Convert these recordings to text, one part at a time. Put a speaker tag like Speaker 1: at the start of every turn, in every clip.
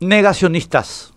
Speaker 1: Negacionistas.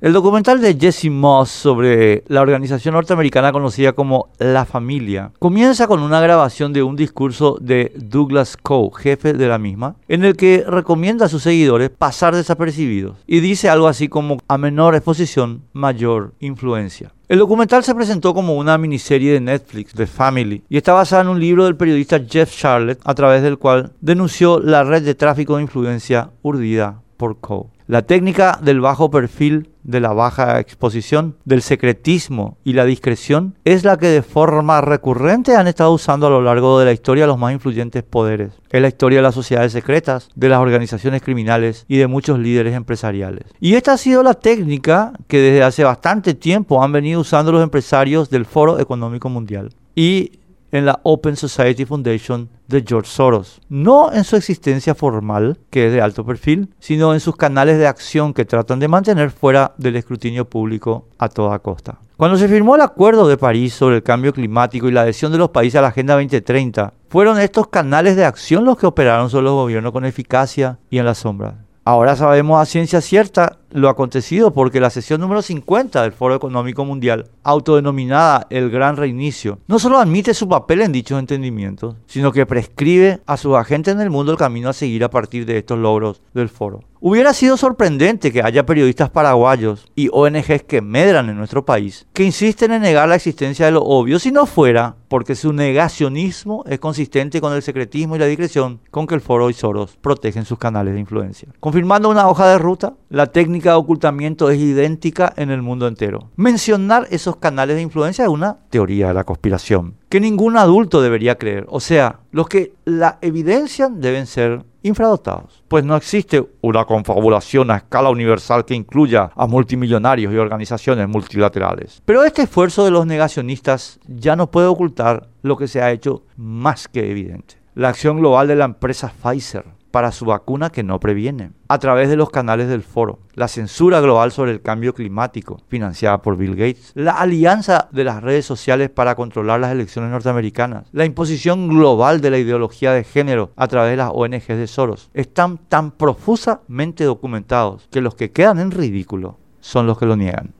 Speaker 1: El documental de Jesse Moss sobre la organización norteamericana conocida como La Familia comienza con una grabación de un discurso de Douglas Coe, jefe de la misma, en el que recomienda a sus seguidores pasar desapercibidos y dice algo así como a menor exposición, mayor influencia. El documental se presentó como una miniserie de Netflix, The Family, y está basada en un libro del periodista Jeff Charlotte, a través del cual denunció la red de tráfico de influencia urdida por Coe. La técnica del bajo perfil, de la baja exposición, del secretismo y la discreción es la que de forma recurrente han estado usando a lo largo de la historia los más influyentes poderes. Es la historia de las sociedades secretas, de las organizaciones criminales y de muchos líderes empresariales. Y esta ha sido la técnica que desde hace bastante tiempo han venido usando los empresarios del Foro Económico Mundial. Y en la Open Society Foundation de George Soros. No en su existencia formal, que es de alto perfil, sino en sus canales de acción que tratan de mantener fuera del escrutinio público a toda costa. Cuando se firmó el Acuerdo de París sobre el cambio climático y la adhesión de los países a la Agenda 2030, fueron estos canales de acción los que operaron sobre los gobiernos con eficacia y en la sombra. Ahora sabemos a ciencia cierta lo acontecido porque la sesión número 50 del Foro Económico Mundial, autodenominada el Gran Reinicio, no solo admite su papel en dichos entendimientos, sino que prescribe a sus agentes en el mundo el camino a seguir a partir de estos logros del foro. Hubiera sido sorprendente que haya periodistas paraguayos y ONGs que medran en nuestro país, que insisten en negar la existencia de lo obvio si no fuera porque su negacionismo es consistente con el secretismo y la discreción con que el foro y Soros protegen sus canales de influencia. Confirmando una hoja de ruta, la técnica de ocultamiento es idéntica en el mundo entero. Mencionar esos canales de influencia es una teoría de la conspiración que ningún adulto debería creer. O sea, los que la evidencian deben ser infradotados. Pues no existe una confabulación a escala universal que incluya a multimillonarios y organizaciones multilaterales. Pero este esfuerzo de los negacionistas ya no puede ocultar lo que se ha hecho más que evidente. La acción global de la empresa Pfizer para su vacuna que no previene, a través de los canales del foro, la censura global sobre el cambio climático, financiada por Bill Gates, la alianza de las redes sociales para controlar las elecciones norteamericanas, la imposición global de la ideología de género a través de las ONGs de Soros, están tan profusamente documentados que los que quedan en ridículo son los que lo niegan.